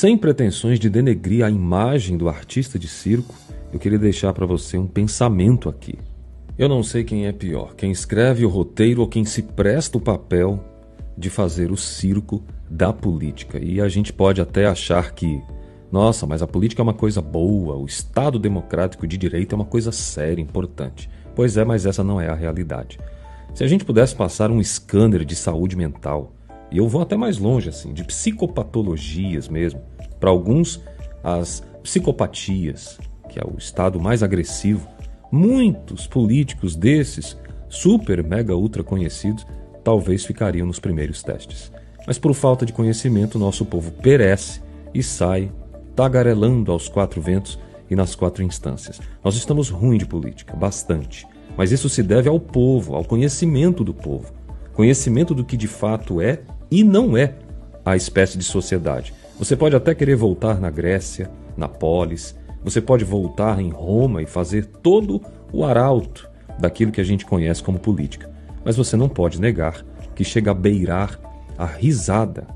sem pretensões de denegrir a imagem do artista de circo, eu queria deixar para você um pensamento aqui. Eu não sei quem é pior, quem escreve o roteiro ou quem se presta o papel de fazer o circo da política. E a gente pode até achar que, nossa, mas a política é uma coisa boa, o Estado democrático de direito é uma coisa séria, importante. Pois é, mas essa não é a realidade. Se a gente pudesse passar um scanner de saúde mental, e eu vou até mais longe, assim, de psicopatologias mesmo, para alguns, as psicopatias, que é o estado mais agressivo, muitos políticos desses, super, mega, ultra conhecidos, talvez ficariam nos primeiros testes. Mas por falta de conhecimento, nosso povo perece e sai tagarelando aos quatro ventos e nas quatro instâncias. Nós estamos ruim de política, bastante. Mas isso se deve ao povo, ao conhecimento do povo. Conhecimento do que de fato é e não é a espécie de sociedade. Você pode até querer voltar na Grécia, na Polis, você pode voltar em Roma e fazer todo o arauto daquilo que a gente conhece como política. Mas você não pode negar que chega a beirar a risada,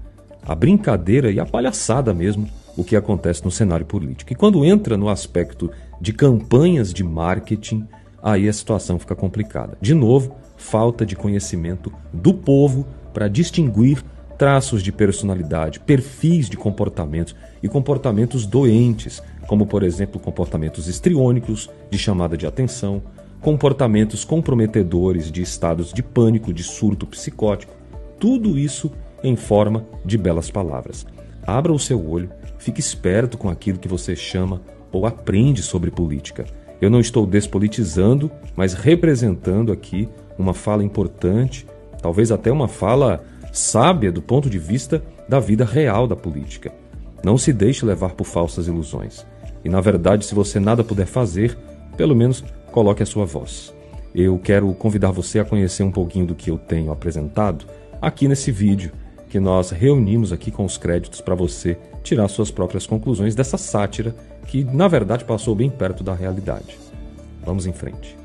a brincadeira e a palhaçada mesmo o que acontece no cenário político. E quando entra no aspecto de campanhas de marketing, aí a situação fica complicada. De novo, falta de conhecimento do povo para distinguir traços de personalidade, perfis de comportamentos e comportamentos doentes, como por exemplo comportamentos estriônicos de chamada de atenção, comportamentos comprometedores de estados de pânico, de surto psicótico, tudo isso em forma de belas palavras. Abra o seu olho, fique esperto com aquilo que você chama ou aprende sobre política. Eu não estou despolitizando, mas representando aqui uma fala importante, talvez até uma fala sábia do ponto de vista da vida real da política. Não se deixe levar por falsas ilusões. E na verdade, se você nada puder fazer, pelo menos coloque a sua voz. Eu quero convidar você a conhecer um pouquinho do que eu tenho apresentado aqui nesse vídeo que nós reunimos aqui com os créditos para você tirar suas próprias conclusões dessa sátira que, na verdade, passou bem perto da realidade. Vamos em frente.